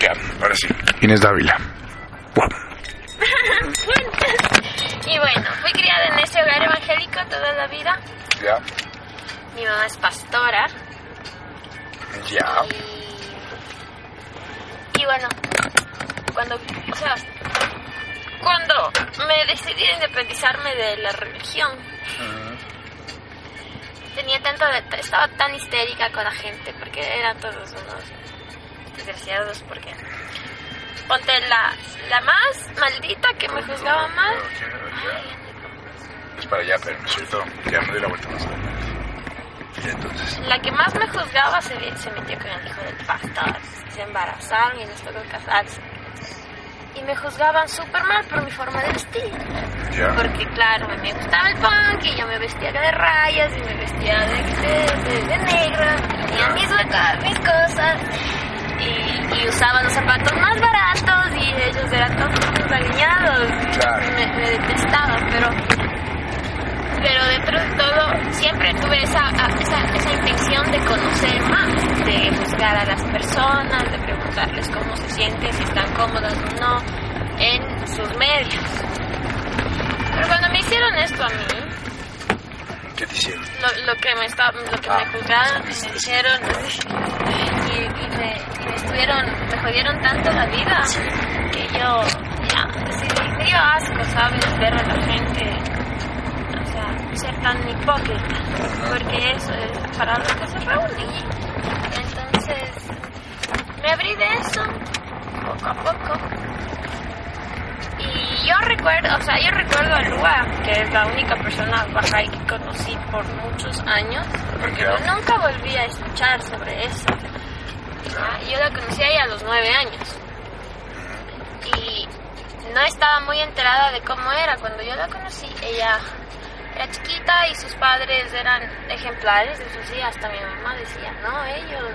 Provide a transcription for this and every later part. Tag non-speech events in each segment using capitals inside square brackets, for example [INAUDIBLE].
Ya, ahora sí. Inés Dávila. Guau. [LAUGHS] y bueno, fui criada en ese hogar evangélico toda la vida. Ya. Mi mamá es pastora. Ya. Y, y bueno, cuando, o sea, cuando me decidí a independizarme de la religión. Tenía tanto, de- estaba tan histérica con la gente porque eran todos unos desgraciados porque ponte la, la más maldita que me juzgaba mal. Es para allá, pero me suelto. Ya me doy la vuelta más. Y entonces. La que más me juzgaba se, se metió con el hijo del pastor, se embarazaron y les tocó casarse. Y me juzgaban súper mal por mi forma de vestir. Porque claro, me gustaba el punk y yo me vestía de rayas y me vestía de, de, de- de negro, tenía mis, cosas y, y usaba los zapatos más baratos y ellos eran todos. Claro. Me, me detestaban, pero, pero dentro de todo siempre tuve esa, esa, esa intención de conocer más, de juzgar a las personas, de preguntarles cómo se sienten, si están cómodas o no en sus medios. Pero cuando me hicieron esto a mí, ¿Qué te hicieron? lo, lo que me está, lo que Ah, me juzgaron, me hicieron [LAUGHS] y, y me, y me estuvieron, me jodieron tanto la vida que yo ya me dio asco, ¿sabes? Ver a la gente, tan hipócrita, porque eso es para lo que se reúnen. Entonces, me abrí de eso poco a poco. Y yo recuerdo, o sea, yo recuerdo a Lua, que es la única persona bajay que conocí por muchos años, porque yo nunca volví a escuchar sobre eso. Ah, Yo la conocí a ella a los nueve años. Y no estaba muy enterada de cómo era. Cuando yo la conocí, ella era chiquita y sus padres eran ejemplares. Eso sí, hasta mi mamá decía, no, ellos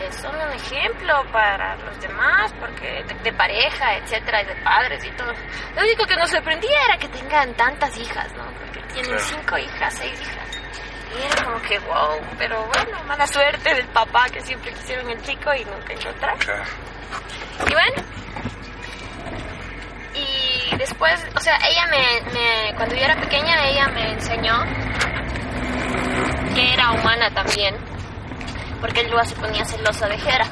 eh, son un ejemplo para los demás, porque de, de pareja, etcétera, y de padres y todo. Lo único que nos sorprendía era que tengan tantas hijas, ¿no? Porque tienen Claro. cinco hijas, seis hijas. Y era como que, wow, pero bueno, mala suerte del papá que siempre quisieron el chico y nunca encontraron. Claro. Y bueno. Y después, o sea, ella me, me- cuando yo era pequeña, ella me enseñó que era humana también. Porque Lua se ponía celosa de Jera,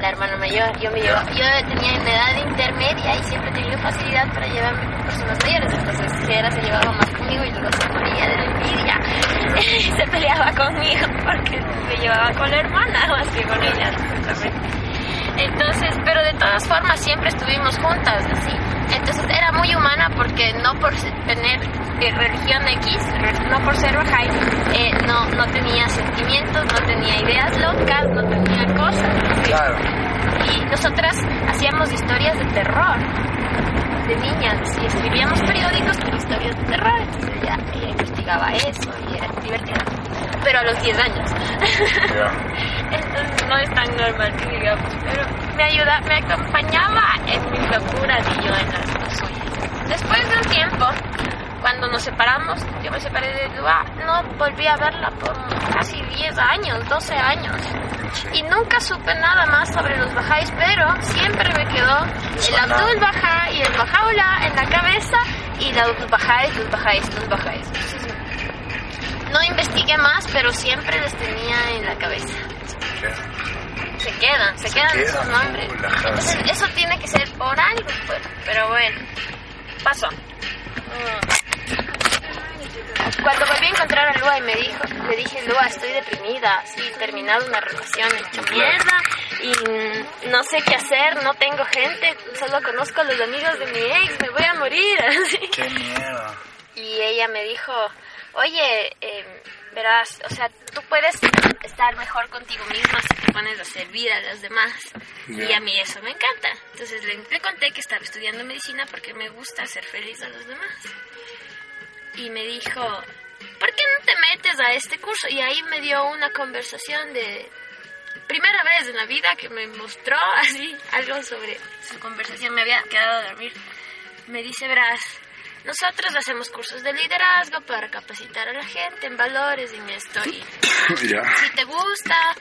la hermana mayor. Yo me llevaba, yo tenía en edad intermedia y siempre tenido facilidad para llevarme con personas mayores. Entonces Jera se llevaba más conmigo y luego se moría de la envidia. [LAUGHS] se peleaba conmigo porque me llevaba con la hermana más que con ella, supuestamente. Entonces, pero de todas formas siempre estuvimos juntas, así. Entonces era muy humana porque no por tener eh, religión X, no por ser Bahá'í, eh, no, no tenía sentimientos, no tenía ideas locas, no tenía cosas. Claro. Y nosotras hacíamos historias de terror de niñas y escribíamos periódicos con historias de terror. Entonces ella investigaba eso y era divertida. Pero a los 10 años. [LAUGHS] Entonces no es tan normal que digamos, pero me ayuda, me acompañaba en mis locuras y yo en las suyas. Después de un tiempo, cuando nos separamos, yo me separé de Dua, no volví a verla por casi 10 años, 12 años. Y nunca supe nada más sobre los bajáis, pero siempre me quedó el Abdul Bajá y el Bajaula en la cabeza y los bajáis, los bajáis, los bajáis. No investigué más, pero siempre les tenía en la cabeza. Se quedan, se, Se quedan quedan, esos nombres. Entonces, eso tiene que ser por algo, pues. Pero bueno, pasó. Mm. Cuando volví a encontrar a Lua y me dijo, le dije, Lua, estoy deprimida, sí, he terminado una relación hecha mierda y no sé qué hacer, no tengo gente, solo conozco a los amigos de mi ex, me voy a morir. [LAUGHS] Qué miedo. Y ella me dijo, oye, eh, verás, o sea, tú puedes estar mejor contigo misma si te pones a servir a los demás. Y a mí eso me encanta. Entonces le, le conté que estaba estudiando medicina porque me gusta hacer feliz a los demás. Y me dijo, ¿por qué no te metes a este curso? Y ahí me dio una conversación de primera vez en la vida que me mostró así algo sobre su conversación. Me había quedado a dormir. Me dice, verás, nosotros hacemos cursos de liderazgo para capacitar a la gente en valores, en esto. Y [COUGHS] si te gusta,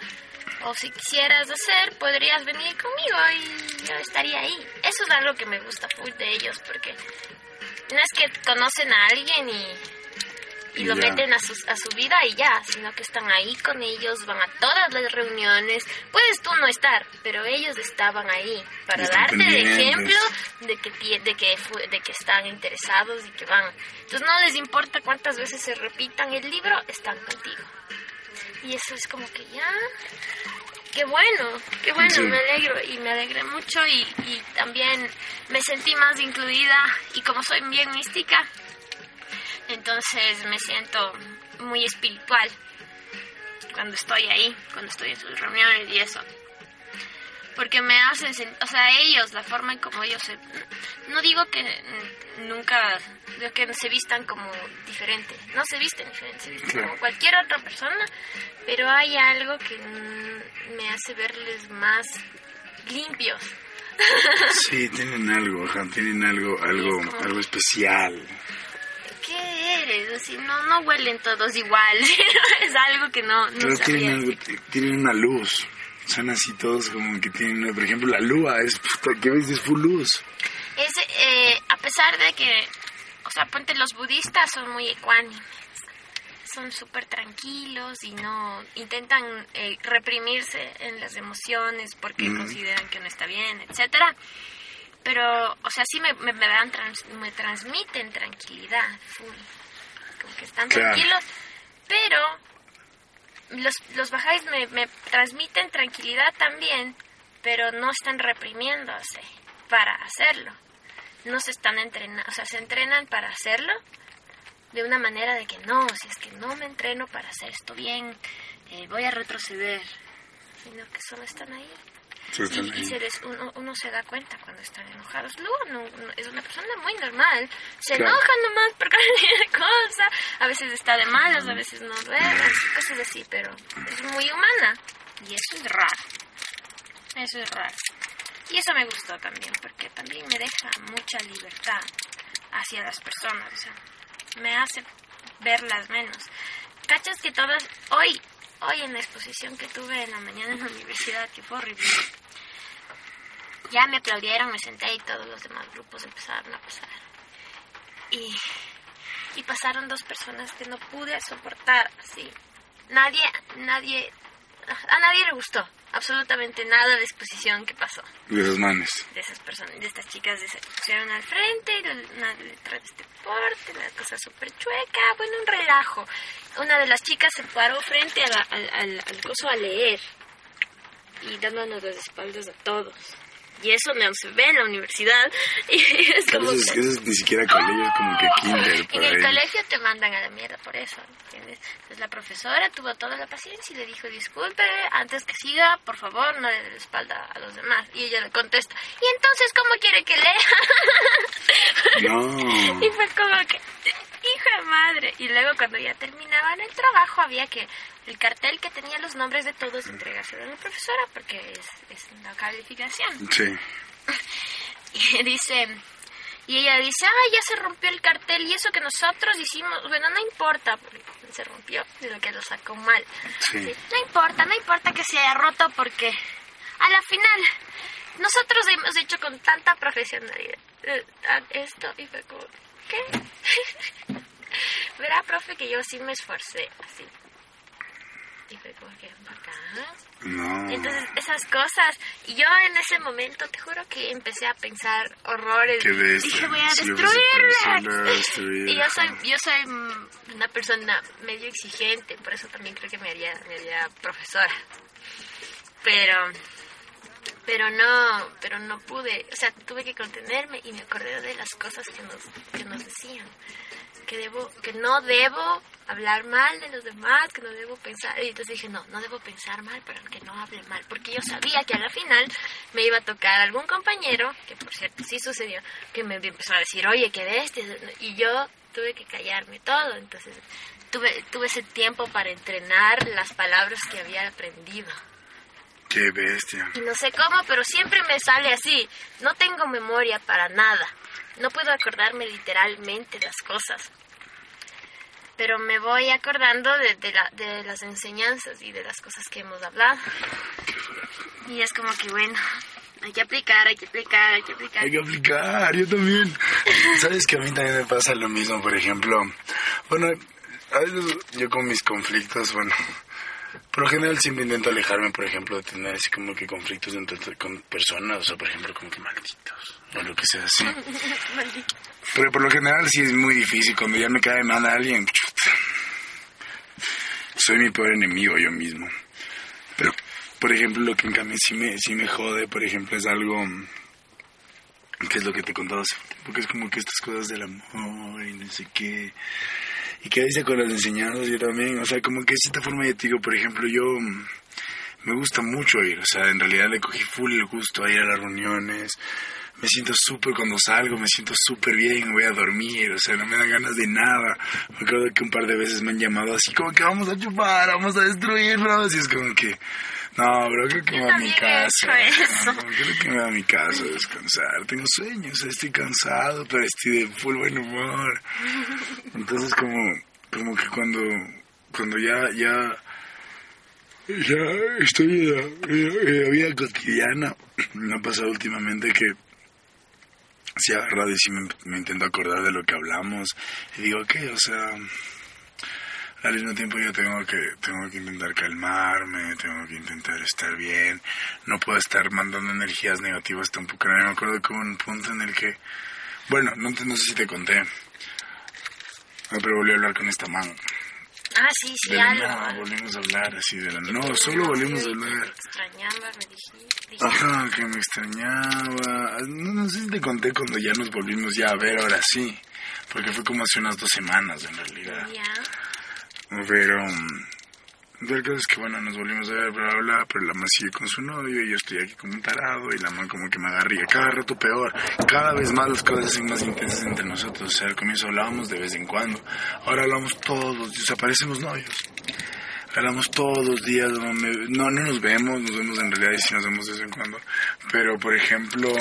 O si quisieras hacer, podrías venir conmigo y yo estaría ahí. Eso es algo que me gusta full de ellos, porque no es que conocen a alguien y, y Y lo ya. meten a su, a su vida y ya, sino que están ahí con ellos, van a todas las reuniones. Puedes tú no estar, pero ellos estaban ahí para Están darte pendientes. ejemplo de que, de, que de que están interesados y que van. Entonces no les importa cuántas veces se repitan el libro, están contigo. Y eso es como que ya, qué bueno, qué bueno, Sí. me alegro y me alegré mucho y, y también me sentí más incluida y como soy bien mística, entonces me siento muy espiritual cuando estoy ahí, cuando estoy en sus reuniones y eso. Porque me hacen, sen- o sea, ellos, la forma en como ellos se... No digo que nunca, digo que se vistan como diferente, no se visten diferente, se visten Claro. como cualquier otra persona, pero hay algo que mm, me hace verles más limpios. Sí, tienen algo, ajá, tienen algo, [LAUGHS] algo, Es como- algo especial. No, no huelen todos igual, [LAUGHS] es algo que no, no sabría tienen algo, decir. tienen una luz. Son así todos como que tienen, por ejemplo, la lua es, puta, ¿qué ves? Es full luz. Es, eh, a pesar de que, o sea, ponte, los budistas son muy ecuánimes, son súper tranquilos y no intentan eh, reprimirse en las emociones porque Mm. consideran que no está bien, etcétera. Pero, o sea, sí me, me, me dan trans- me transmiten tranquilidad, full. Como que están Claro. tranquilos, pero los, los bajáis me, me transmiten tranquilidad también, pero no están reprimiéndose para hacerlo. No se están entrenando, o sea, se entrenan para hacerlo de una manera de que no, si es que no me entreno para hacer esto bien, eh, voy a retroceder, sino que solo están ahí. Sí, están Y, se les- uno, uno se da cuenta cuando están enojados. Luego no, no- es una persona muy normal. Se Claro. enoja nomás por [LAUGHS] cualquier cosa. A veces está de malas, a veces no duerme, cosas así, pero es muy humana. Y eso es raro. Eso es raro. Y eso me gustó también, porque también me deja mucha libertad hacia las personas. O sea, me hace verlas menos. ¿Cachas que todas, hoy, hoy en la exposición que tuve en la mañana en la universidad, que fue horrible, ya me aplaudieron, me senté y todos los demás grupos empezaron a pasar. Y, y pasaron dos personas que no pude soportar, así. Nadie, nadie, a nadie le gustó absolutamente nada de exposición que pasó De esos manes. de esas personas, de estas chicas se pusieron al frente, una letra de este porte, la cosa súper chueca, bueno, un relajo. Una de las chicas se paró frente a la- al, al, al coso a leer y dándonos las espaldas a todos. Y eso no se ve en la universidad. [LAUGHS] Y es como eso, que- eso es ni siquiera colegio, es como que kinder por en el ahí. colegio te mandan a la mierda por eso, ¿entiendes? Entonces la profesora tuvo toda la paciencia y le dijo, disculpe, antes que siga, por favor, no le dé la espalda a los demás. Y ella le contesta, ¿y entonces cómo quiere que lea? No. [LAUGHS] y fue como que, madre. Y luego cuando ya terminaban el trabajo había que, el cartel que tenía los nombres de todos, entregárselo a la profesora porque es, es una calificación. Sí. [LAUGHS] Y dice, y ella dice, ay, ya se rompió el cartel y eso que nosotros hicimos, bueno, no importa, porque se rompió, lo que lo sacó mal. Sí. No importa, no importa que se haya roto porque a la final nosotros hemos hecho con tanta profesionalidad eh, esto y fue como, ¿qué? [LAUGHS] [LAUGHS] Verá, profe, que yo sí me esforcé, así. Y fue como que, bacán. No. Entonces, esas cosas. Y yo en ese momento, te juro que empecé a pensar horrores. Dije, voy a Sí, vas a destruirla. destruir, Y yo soy, yo soy una persona medio exigente, por eso también creo que me haría, me haría profesora. Pero, pero no, pero no pude, o sea, tuve que contenerme y me acordé de las cosas que nos, que nos decían. Que debo, que no debo hablar mal de los demás, que no debo pensar. Y entonces dije, no, no debo pensar mal, pero que no hable mal. Porque yo sabía que a la final me iba a tocar algún compañero, que por cierto sí sucedió, que me empezó a decir, oye, ¿qué de este? Y yo tuve que callarme todo. Entonces tuve, tuve ese tiempo para entrenar las palabras que había aprendido. Qué bestia. Y no sé cómo, pero siempre me sale así. No tengo memoria para nada. No puedo acordarme literalmente las cosas. Pero me voy acordando de, la- de las enseñanzas y de las cosas que hemos hablado. Y es como que, bueno, hay que aplicar, hay que aplicar, hay que aplicar. Hay que aplicar, yo también. Sabes que a mí también me pasa lo mismo, por ejemplo. Bueno, a veces yo con mis conflictos, bueno, por lo general siempre intento alejarme, por ejemplo, de tener así como que conflictos entre, con personas, o por ejemplo, como que malditos, o lo que sea así. [LAUGHS] Pero por lo general sí es muy difícil, cuando ya me cae mal a alguien, chuta, soy mi peor enemigo yo mismo. Pero, por ejemplo, lo que en cambio sí me, sí me jode, por ejemplo, es algo que es lo que te contaba hace tiempo, porque es como que estas cosas del amor y no sé qué y que dice con las enseñanzas yo también, o sea, como que de cierta forma yo te digo, por ejemplo, yo mm, me gusta mucho ir, o sea, en realidad le cogí full el gusto a ir a las reuniones, me siento súper cuando salgo, me siento súper bien, voy a dormir, o sea, no me dan ganas de nada. Me acuerdo que un par de veces me han llamado así como que vamos a chupar, vamos a destruirnos, y es como que, no, bro, creo que me voy a mi casa. Creo que me voy a mi casa a descansar. Tengo sueños, estoy cansado, pero estoy de full buen humor. Entonces, como, como que cuando, cuando ya, ya, ya estoy en la vida cotidiana, me ha pasado últimamente que si agarrado y si me, intento acordar de lo que hablamos y digo, ¿qué? O sea al mismo tiempo yo tengo que, tengo que intentar calmarme, tengo que intentar estar bien, no puedo estar mandando energías negativas tampoco. Me acuerdo que hubo un punto en el que, bueno, no, no sé si te conté, pero volví a hablar con esta mano. Ah, sí, sí, algo. No, volvimos a hablar así de la... No, solo volvimos a hablar. extrañaba, me dijiste. Ajá, que me extrañaba. No, no sé si te conté cuando ya nos volvimos ya a ver, ahora sí. Porque fue como hace unas dos semanas, en realidad. Ya. Pero el caso es que bueno, nos volvimos a ver, pero la mamá sigue con su novio y yo estoy aquí como un tarado y la mamá como que me agarría cada rato peor. Cada vez más las cosas hacen más intensas entre nosotros. Al comienzo hablábamos de vez en cuando. Ahora hablamos todos los días, parecemos novios. Hablamos todos los días, no, no, no nos vemos, nos vemos en realidad y sí nos vemos de vez en cuando. Pero, por ejemplo...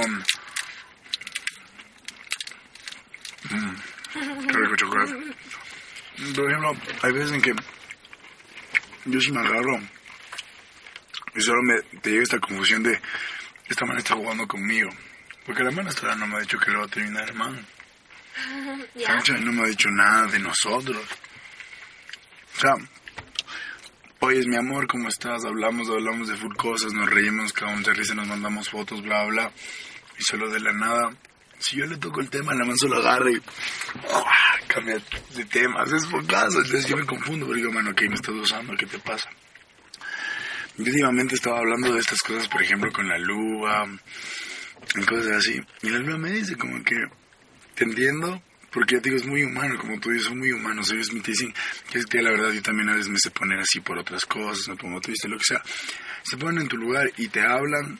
Mm, rico chocolate. Por ejemplo, hay veces en que yo sí me agarro y solo me te llega esta confusión de esta man está jugando conmigo. Porque la man hasta ahora no me ha dicho que lo va a terminar, hermano. [LAUGHS] Cacha, No me ha dicho nada de nosotros. O sea, oye, mi amor, ¿cómo estás? Hablamos, hablamos de full cosas, nos reímos, cagamos de risa, nos mandamos fotos, bla, bla. Y solo de la nada, si yo le toco el tema, la man solo agarra y ¡guau! cambia de temas. Es por caso. Entonces yo me confundo, pero digo, mano, ¿qué me estás usando? ¿Qué te pasa? Yo últimamente estaba hablando de estas cosas, por ejemplo, con la Lua, y cosas así. Y la Lua me dice como que, te entiendo, porque yo te digo, es muy humano, como tú dices, son muy humanos. Ellos me dicen es que la verdad yo también a veces me sé poner así por otras cosas, me pongo triste, lo que sea. Se ponen en tu lugar y te hablan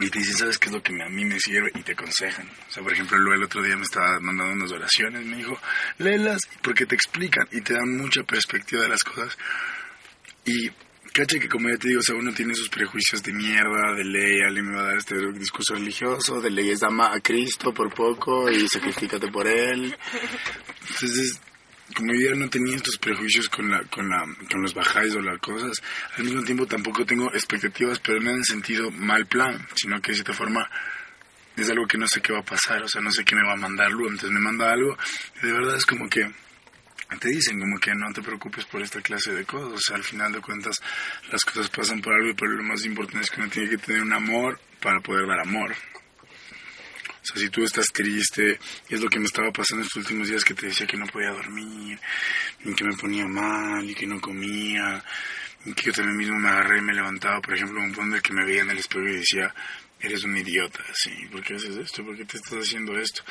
y te dicen, ¿sabes qué es lo que a mí me sirve? Y te aconsejan. O sea, por ejemplo, Lua el otro día me estaba mandando unas oraciones, me dijo, léelas porque te explican y te dan mucha perspectiva de las cosas. Y caché que como ya te digo, o sea, uno tiene sus prejuicios de mierda, de ley, alguien me va a dar este discurso religioso, de leyes ama a Cristo por poco y sacrifícate por él. Entonces, como yo ya no tenía estos prejuicios con la, con la, con los bajáis o las cosas, al mismo tiempo tampoco tengo expectativas, pero no en el sentido mal plan, sino que de cierta forma es algo que no sé qué va a pasar, o sea, no sé qué me va a mandar Lu, entonces me manda algo y de verdad es como que te dicen como que no te preocupes por esta clase de cosas, o sea, al final de cuentas las cosas pasan por algo, pero lo más importante es que uno tiene que tener un amor para poder dar amor. Si tú estás triste, es lo que me estaba pasando estos últimos días que te decía que no podía dormir, y que me ponía mal, y que no comía, y que yo también mismo me agarré y me levantaba, por ejemplo, un punto el que me veía en el espejo y decía, eres un idiota, sí, ¿por qué haces esto? ¿Por qué te estás haciendo esto?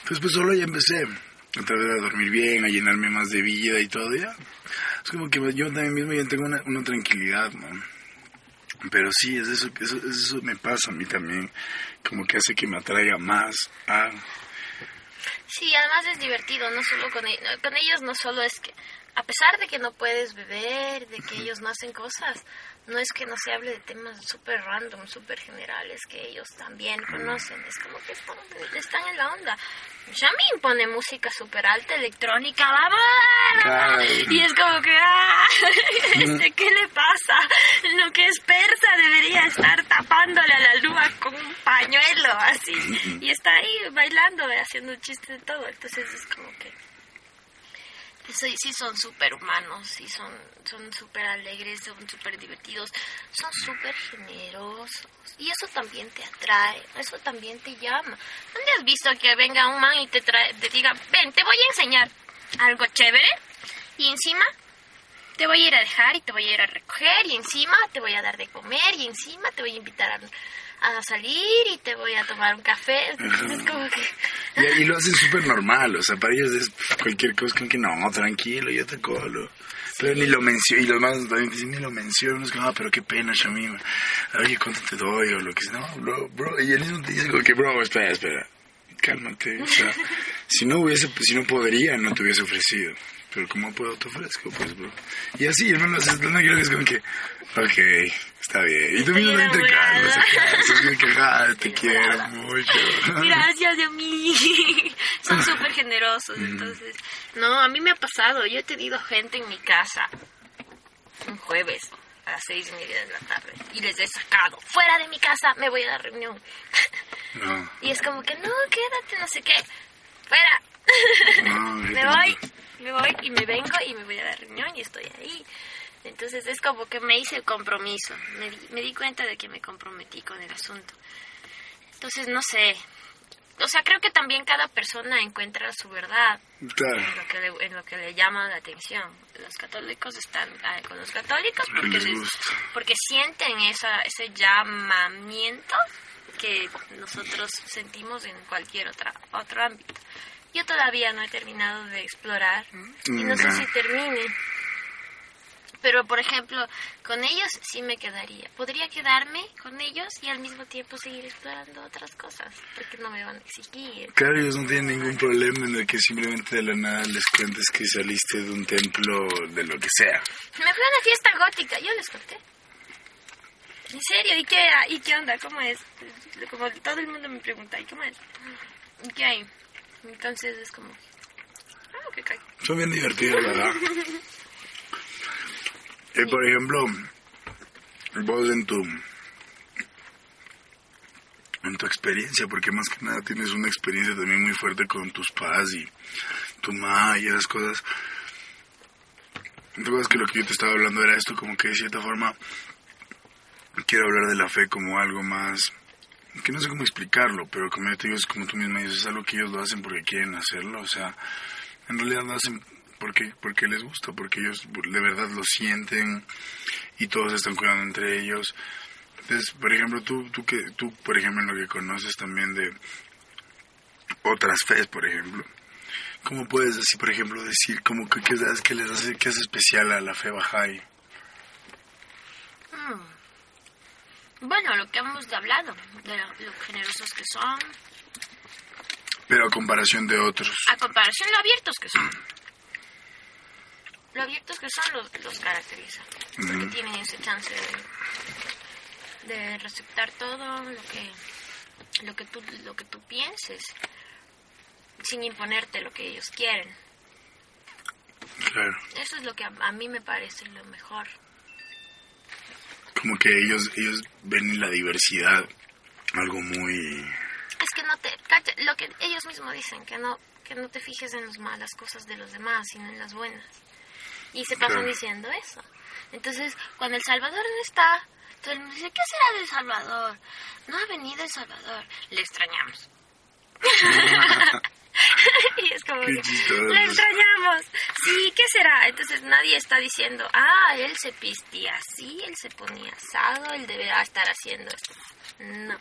Entonces, pues solo ya empecé a tratar de dormir bien, a llenarme más de vida y todo, ya. Es como que yo también mismo ya tengo una, tranquilidad, ¿no? Pero sí, es eso, eso, eso me pasa a mí también, como que hace que me atraiga más a... Sí, además es divertido, no solo con ellos, con ellos no solo es que a pesar de que no puedes beber, de que ellos no hacen cosas, no es que no se hable de temas súper random, súper generales que ellos también conocen. Es como que están, están en la onda. Shamin pone música súper alta, electrónica, ¡vamos! Y es como que, ¡ah! [LAUGHS] Este, ¿Qué le pasa? Lo que es persa debería estar tapándole a la luna con un pañuelo, así. Y está ahí bailando, haciendo chistes de todo. Entonces es como que sí, sí son súper humanos, sí son son súper alegres, son súper divertidos, son súper generosos. Y eso también te atrae, eso también te llama. ¿Dónde has visto que venga un man y te, trae, te diga, ven, te voy a enseñar algo chévere y encima te voy a ir a dejar y te voy a ir a recoger y encima te voy a dar de comer y encima te voy a invitar a a salir y te voy a tomar un café. Es como que... [LAUGHS] Y, lo hacen súper normal, o sea, para ellos es cualquier cosa, como que no, tranquilo, yo te colo. Pero ni lo menciono, y los más también ni lo menciono, es como, ah, pero qué pena, Shamima. Oye, ¿cuánto te doy? O lo que sea, no, bro, bro. Y él mismo te dice como que, bro, espera, espera, cálmate. O sea, [LAUGHS] si no hubiese, si no podría, no te hubiese ofrecido. Pero ¿cómo puedo te ofrezco? Pues, bro. Y así, hermano, es como que, ok, Está bien. Y tú mismo no te calmas. te quiero mucho. Gracias, Dios mío. [LAUGHS] Son súper generosos, entonces. No, a mí me ha pasado. Yo he tenido gente en mi casa un jueves a las seis y media de la tarde y les he sacado fuera de mi casa, me voy a la reunión. No. Y es como que, no, quédate, no sé qué. Fuera. No, [LAUGHS] me voy, me voy y me vengo y me voy a la reunión y estoy ahí. Entonces es como que me hice el compromiso, me di, me di cuenta de que me comprometí con el asunto. Entonces no sé, o sea, creo que también cada persona encuentra su verdad en, lo que le, en lo que le llama la atención. Los católicos están ah, con los católicos porque, porque sienten esa, ese llamamiento que nosotros sentimos en cualquier otra, otro ámbito. Yo todavía no he terminado de explorar y no sé si termine. Pero, por ejemplo, con ellos sí me quedaría. Podría quedarme con ellos y al mismo tiempo seguir explorando otras cosas, porque no me van a exigir. Claro, ellos no tienen ningún problema en el que simplemente de la nada les cuentes que saliste de un templo, de lo que sea. Me fui a una fiesta gótica, yo les conté. ¿En serio? ¿Y qué, ¿Y qué onda? ¿Cómo es? Como todo el mundo me pregunta, ¿y cómo es? ¿Y qué hay? Entonces es como... Ah, ¿qué cae? Son bien divertidos, ¿verdad? Eh, por ejemplo, vos en tu en tu experiencia, porque más que nada tienes una experiencia también muy fuerte con tus padres y tu mamá y esas cosas. Entonces que lo que yo te estaba hablando era esto, como que de cierta forma quiero hablar de la fe como algo más, que no sé cómo explicarlo, pero como yo te digo, es como tú mismo dices, es algo que ellos lo hacen porque quieren hacerlo, o sea, en realidad lo hacen porque, porque les gusta, porque ellos de verdad lo sienten y todos están cuidando entre ellos. Entonces, por ejemplo, tú, tú, que, tú, por ejemplo, lo que conoces también de otras fe por ejemplo, ¿cómo puedes decir, por ejemplo, decir como que qué, les hace, qué es especial a la fe Bahá'í? Hmm. Bueno, lo que hemos hablado, de lo generosos que son. Pero a comparación de otros. A comparación de lo abiertos que son lo abiertos que son los, los caracteriza. Porque tienen ese chance de, de receptar todo lo que lo que tú lo que tú pienses sin imponerte lo que ellos quieren. Claro. Eso es lo que a, a, mí me parece lo mejor. Como que ellos ellos ven la diversidad algo muy es que no te lo que ellos mismos dicen que no que no te fijes en las malas cosas de los demás sino en las buenas y se pasan diciendo eso. Entonces, cuando El Salvador no está, todo el mundo dice, ¿qué será del Salvador? No ha venido El Salvador, le extrañamos. [LAUGHS] [LAUGHS] [LAUGHS] y es como, le extrañamos. Sí, ¿qué será? Entonces nadie está diciendo, ah, él se pistía así, él se ponía asado, él deberá estar haciendo esto. No.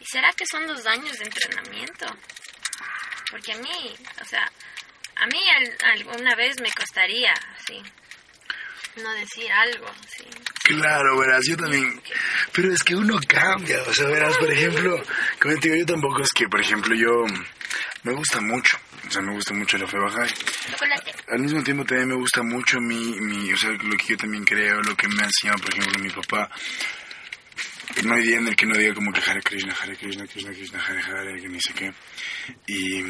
¿Y será que son los daños de entrenamiento? Porque a mí, o sea, a mí alguna vez me costaría, sí, no decir algo, sí. Claro, verás, yo también. Pero es que uno cambia, o sea, verás, por [LAUGHS] ejemplo, como te digo, yo tampoco es que, por ejemplo, yo me gusta mucho, o sea, me gusta mucho la fe Bahá'í. Chocolate. Al mismo tiempo también me gusta mucho mi, mi, o sea, lo que yo también creo, lo que me hacía, por ejemplo, mi papá. No hay día en el que no diga como que Hare Krishna, Hare Krishna, Krishna Krishna, Hare Hare, que ni sé qué. Y...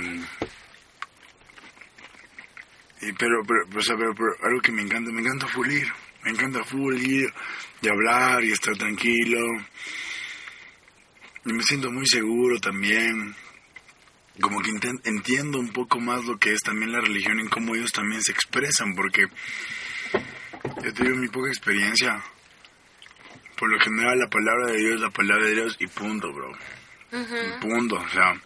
y pero, pero, o sea, pero, pero algo que me encanta, me encanta full ir, me encanta full ir y hablar y estar tranquilo. Y me siento muy seguro también. Como que entiendo un poco más lo que es también la religión y cómo ellos también se expresan, porque yo tengo mi poca experiencia. Por lo general, la palabra de Dios es la palabra de Dios y punto, bro. Y punto, o sea.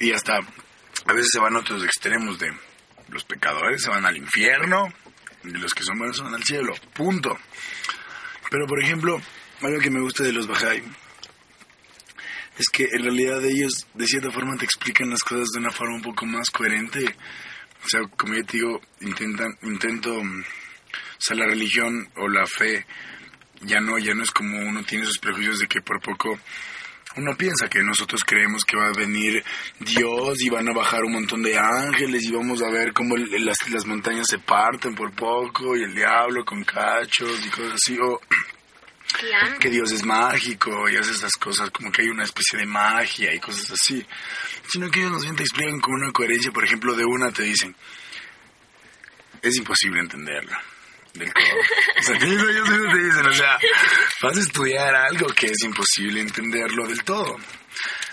Y hasta a veces se van a otros extremos de los pecadores se van al infierno y los que son buenos se van al cielo, punto. Pero por ejemplo, algo que me gusta de los Bahá'í es que en realidad ellos de cierta forma te explican las cosas de una forma un poco más coherente. O sea, como yo te digo, intentan, intento, mm, o sea, la religión o la fe ya no, ya no es como uno tiene esos prejuicios de que por poco uno piensa que nosotros creemos que va a venir Dios y van a bajar un montón de ángeles y vamos a ver cómo las, las montañas se parten por poco y el diablo con cachos y cosas así. O, Claro. que Dios es mágico y hace estas cosas, como que hay una especie de magia y cosas así. Sino que ellos nos bien te explican con una coherencia, por ejemplo, de una te dicen, es imposible entenderlo. Del todo. O sea, te dicen, o sea, vas a estudiar algo que es imposible entenderlo del todo.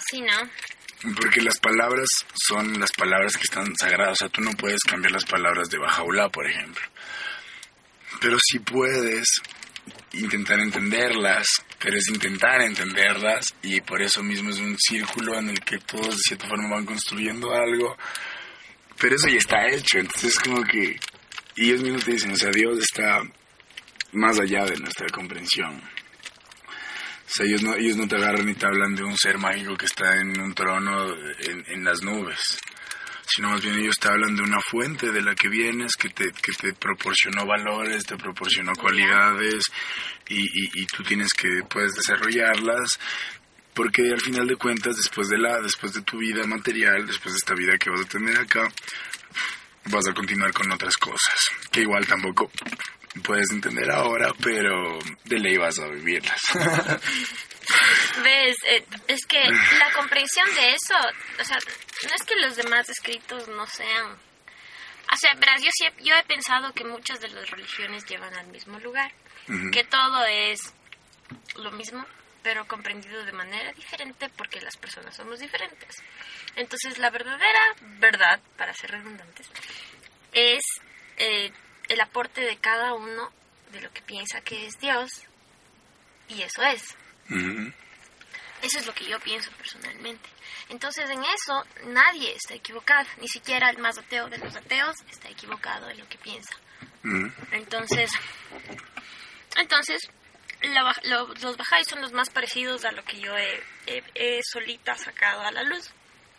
Sí, ¿no? Porque las palabras son las palabras que están sagradas. O sea, tú no puedes cambiar las palabras de Bajaulá, por ejemplo. Pero sí puedes intentar entenderlas, pero es intentar entenderlas y por eso mismo es un círculo en el que todos de cierta forma van construyendo algo, pero eso ya está hecho, entonces como que ellos mismos te dicen, o sea, Dios está más allá de nuestra comprensión. O sea, ellos no, ellos no te agarran y te hablan de un ser mágico que está en un trono en, en las nubes, sino más bien ellos te hablan de una fuente de la que vienes, que te, que te proporcionó valores, te proporcionó cualidades y, y, y tú tienes que puedes desarrollarlas porque al final de cuentas después de la después de tu vida material después de esta vida que vas a tener acá vas a continuar con otras cosas que igual tampoco puedes entender ahora pero de ley vas a vivirlas [LAUGHS] ¿Ves? Eh, es que la comprensión de eso, o sea, no es que los demás escritos no sean... O sea, verás, yo, sí he- yo he pensado que muchas de las religiones llevan al mismo lugar, que todo es lo mismo, pero comprendido de manera diferente porque las personas somos diferentes. Entonces, la verdadera verdad, para ser redundantes, es eh, el aporte de cada uno de lo que piensa que es Dios, y eso es. Eso es lo que yo pienso personalmente. Entonces en eso nadie está equivocado, ni siquiera el más ateo de los ateos está equivocado en lo que piensa. Entonces, entonces la lo- los bajáis son los más parecidos a lo que yo he, he- he solita sacado a la luz,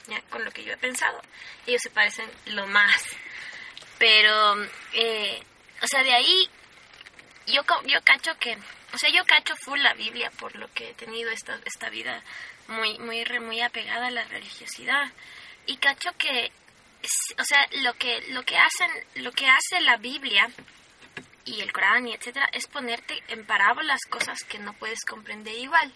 ¿ya? con lo que yo he pensado. Ellos se parecen lo más. Pero, eh, o sea, de ahí yo, yo cacho que, o sea, yo cacho full la Biblia por lo que he tenido esta, esta vida muy, muy, muy apegada a la religiosidad. Y cacho que, o sea, lo que, lo que hacen, lo que hace la Biblia y el Corán y etcétera es ponerte en parábolas cosas que no puedes comprender igual.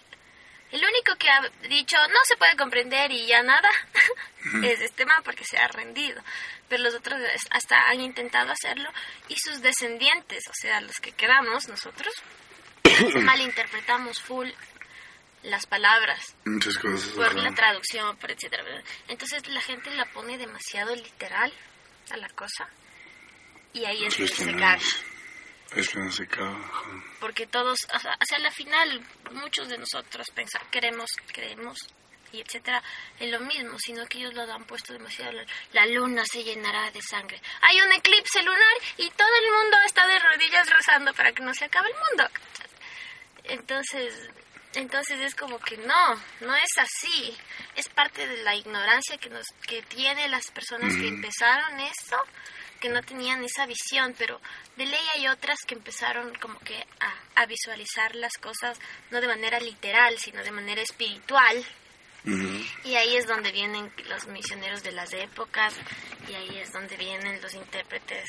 El único que ha dicho no se puede comprender y ya nada [LAUGHS] es este man porque se ha rendido. Pero los otros hasta han intentado hacerlo y sus descendientes, o sea, los que quedamos nosotros, [COUGHS] malinterpretamos full las palabras muchas cosas por ajá. la traducción, por etcétera. Entonces la gente la pone demasiado literal a la cosa y ahí es donde se caga. es que no se caga. Porque todos, o sea, hacia la final, muchos de nosotros pensar, queremos, creemos y etcétera, en lo mismo, sino que ellos lo han puesto demasiado. La, la luna se llenará de sangre. Hay un eclipse lunar y todo el mundo está de rodillas rezando para que no se acabe el mundo. Entonces, entonces es como que no, no es así. Es parte de la ignorancia que nos que tiene las personas que Mm. empezaron esto, que no tenían esa visión, pero de ley hay otras que empezaron como que a, a visualizar las cosas no de manera literal, sino de manera espiritual. Y ahí es donde vienen los misioneros de las épocas y ahí es donde vienen los intérpretes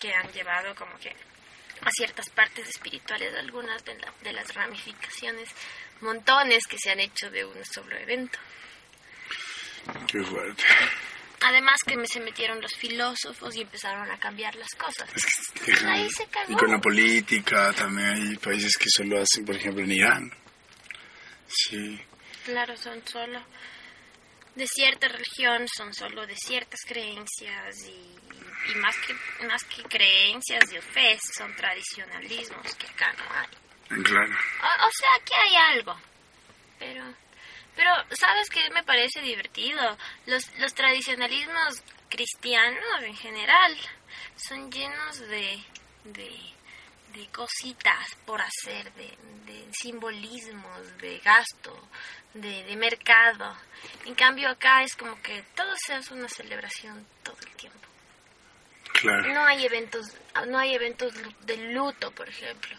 que han llevado como que a ciertas partes espirituales algunas de, de las ramificaciones, montones que se han hecho de un solo evento. Qué fuerte. Además que me se metieron los filósofos y empezaron a cambiar las cosas. Ahí se cagó. Y con la política también hay países que solo hacen, por ejemplo, en Irán. Sí. Claro, son solo de cierta religión, son solo de ciertas creencias y, y más que más que creencias y fe, son tradicionalismos que acá no hay. Claro. O, o sea, aquí hay algo, pero pero, ¿sabes qué me parece divertido? Los, los tradicionalismos cristianos en general son llenos de, de, de cositas por hacer, de, de simbolismos, de gasto, de, de mercado. En cambio acá es como que todo se hace una celebración todo el tiempo. Claro. No hay eventos, no hay eventos de luto, por ejemplo.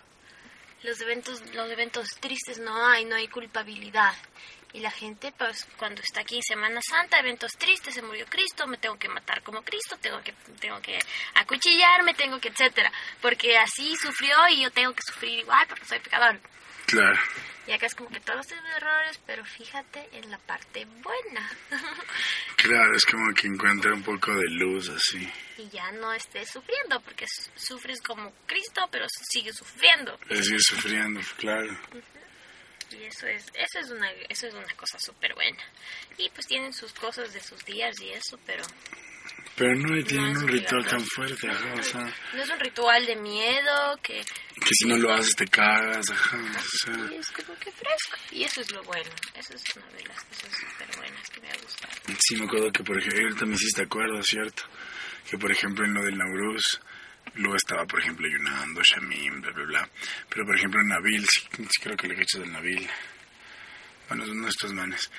Los eventos, los eventos tristes no hay, no hay culpabilidad. Y la gente, pues, cuando está aquí en Semana Santa, eventos tristes, se murió Cristo, me tengo que matar como Cristo, tengo que, tengo que acuchillarme, tengo que, etcétera. Porque así sufrió y yo tengo que sufrir igual porque soy pecador. Claro. Y acá es como que todos tienen errores, pero fíjate en la parte buena. [LAUGHS] claro, es como que encuentra un poco de luz así. Y ya no estés sufriendo, porque sufres como Cristo, pero sigues sufriendo. Sigues sufriendo, claro. Y eso es, eso es una, eso es una cosa súper buena. Y pues tienen sus cosas de sus días y eso, pero... Pero no tienen un ritual tan fuerte, ajá, o sea... No es un ritual de miedo, que... Que si no lo haces te cagas, ajá, o sea... Y es como que fresco. Y eso es lo bueno, eso es una de las cosas súper buenas que me ha gustado. Sí, me acuerdo que, por ejemplo, también hiciste acuerdo, ¿cierto? Que, por ejemplo, en lo del Nauruz luego estaba, por ejemplo, ayunando, Shamim, bla, bla, bla. Pero, por ejemplo, Nabil, sí, sí creo que le echas del Nabil. Bueno, son nuestros manes.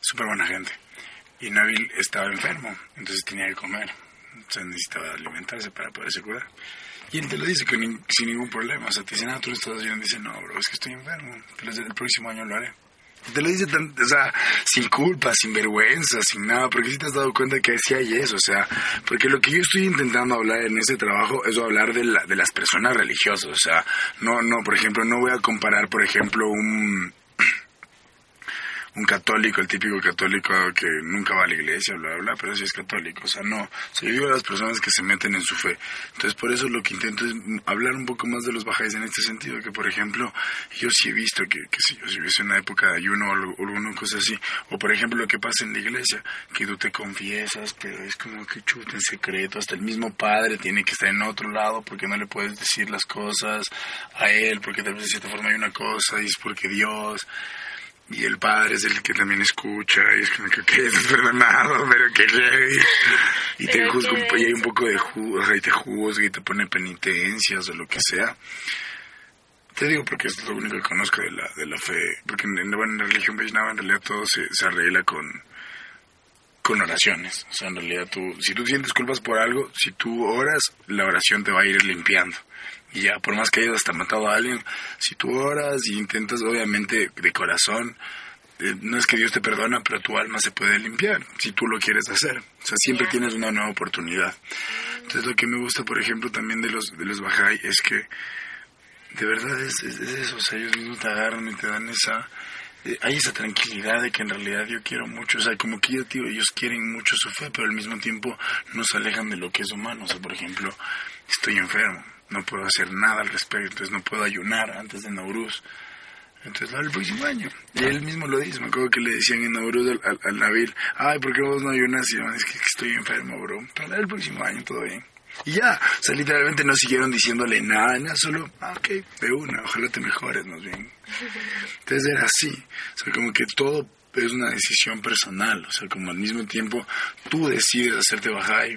Súper buena gente. Y Nabil estaba enfermo, entonces tenía que comer. Sea, necesitaba alimentarse para poderse curar. Y él te lo dice que sin ningún problema. O sea, te dice, ah, tú estás haciendo. Dice, no, bro, es que estoy enfermo. Pero el próximo año lo haré. Te lo dice tan, o sea, sin culpa, sin vergüenza, sin nada, porque si te has dado cuenta que sí hay eso, o sea, porque lo que yo estoy intentando hablar en este trabajo es hablar de, la, de las personas religiosas, o sea, no, no, por ejemplo, no voy a comparar, por ejemplo, un un católico, el típico católico que nunca va a la iglesia, bla, bla, bla, pero sí es católico. O sea, no. O yo a las personas que se meten en su fe. Entonces, por eso lo que intento es hablar un poco más de los bajáis en este sentido, que por ejemplo, yo sí he visto que, que si, si hubiese una época de ayuno o alguna cosa así, o por ejemplo lo que pasa en la iglesia, que tú te confiesas, pero es como que chuta en secreto, hasta el mismo padre tiene que estar en otro lado porque no le puedes decir las cosas a él, porque tal vez de cierta forma hay una cosa y es porque Dios y el padre es el que también escucha y es como que ok, estás perdonado pero que y te juzga y hay un poco de juzga y te juzga y te pone penitencias o lo que sea. Te digo porque es lo único que conozco de la, de la fe porque en, en la religión Vaishnava en realidad todo se, se arregla con con oraciones. O sea en realidad tú si tú sientes culpas por algo si tú oras la oración te va a ir limpiando y ya, por más que hayas hasta matado a alguien, si tú oras y intentas, obviamente, de corazón, eh, no es que Dios te perdona, pero tu alma se puede limpiar, si tú lo quieres hacer. O sea, siempre tienes una nueva oportunidad. Entonces, lo que me gusta, por ejemplo, también de los, de los Bahá'í es que, de verdad, es, es, eso. O sea, ellos mismos te agarran y te dan esa... Eh, hay esa tranquilidad de que en realidad yo quiero mucho, o sea, como que yo, tío, ellos quieren mucho su fe, pero al mismo tiempo no se alejan de lo que es humano. O sea, por ejemplo, estoy enfermo, no puedo hacer nada al respecto, entonces no puedo ayunar antes de Nauruz. Entonces lo el próximo año. Y él mismo lo dice, me acuerdo que le decían en Nauruz al, al, ay, ¿por qué vos no ayunas? Y yo, es que, estoy enfermo, bro. Para el próximo año todo bien. Y ya, o sea, literalmente no siguieron diciéndole nada, nada, solo, ah, ok, de una, ojalá te mejores más bien. Entonces era así, o sea, como que todo es una decisión personal, o sea, como al mismo tiempo tú decides hacerte bajar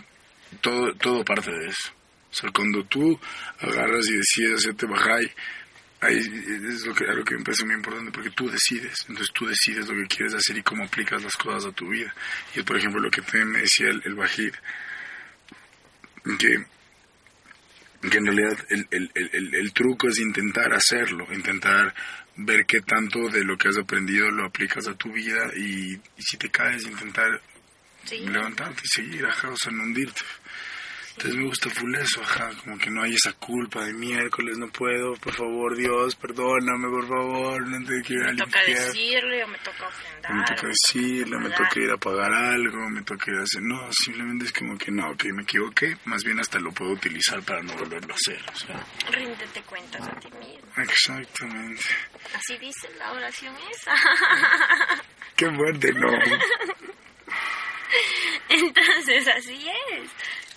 todo, todo parte de eso. O sea, cuando tú agarras y decides hacerte bajay, ahí es lo que, algo que me parece muy importante porque tú decides. Entonces tú decides lo que quieres hacer y cómo aplicas las cosas a tu vida. Y es, por ejemplo, lo que me decía el, el Bajid, que, que en realidad el, el, el, el truco es intentar hacerlo, intentar ver qué tanto de lo que has aprendido lo aplicas a tu vida y, y si te caes, intentar Sí. levantarte y seguir, ajá, o sea, no hundirte. Entonces me gusta full eso, ajá, como que no hay esa culpa de miércoles, no puedo, por favor, Dios, perdóname, por favor, no te quiero ir Me toca infierno. decirle o me toca ofendar. Me toca decirle, me toca ir a pagar algo, me toca ir a hacer... No, simplemente es como que no, que me equivoqué, más bien hasta lo puedo utilizar para no volverlo a hacer, o sea... Ríndete cuentas a ti mismo. Exactamente. Así dice la oración esa. Qué fuerte, no. [LAUGHS] Entonces, así es.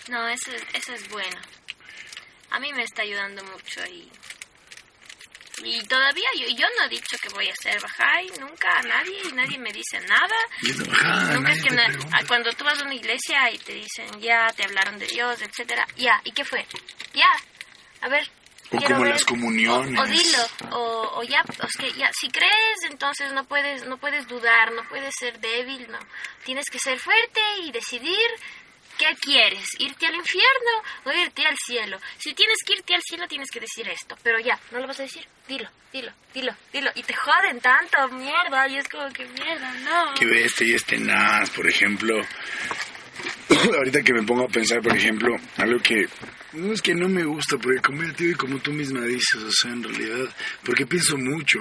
No, eso es, eso es bueno. A mí me está ayudando mucho y... Y todavía yo, yo no he dicho que voy a ser bajay, nunca a nadie, y nadie me dice nada. Y es ajá, Nunca es que te na- pregunta. ah, cuando tú vas a una iglesia y te dicen, ya, te hablaron de Dios, etcétera, ya, ¿y qué fue? Ya, a ver. O como ver. las comuniones. O, o dilo, o, o ya, o es que ya, si crees, entonces no puedes, no puedes dudar, no puedes ser débil, no. Tienes que ser fuerte y decidir qué quieres, irte al infierno o irte al cielo. Si tienes que irte al cielo, tienes que decir esto, pero ya, no lo vas a decir, dilo, dilo, dilo, dilo. Y te joden tanto, mierda, y es como que mierda, no. que ve este y este nada, por ejemplo. [CLEARS THROAT] Ahorita que me pongo a pensar, por ejemplo, algo que no es que no me gusta, porque te digo y como tú misma dices, o sea, en realidad, porque pienso mucho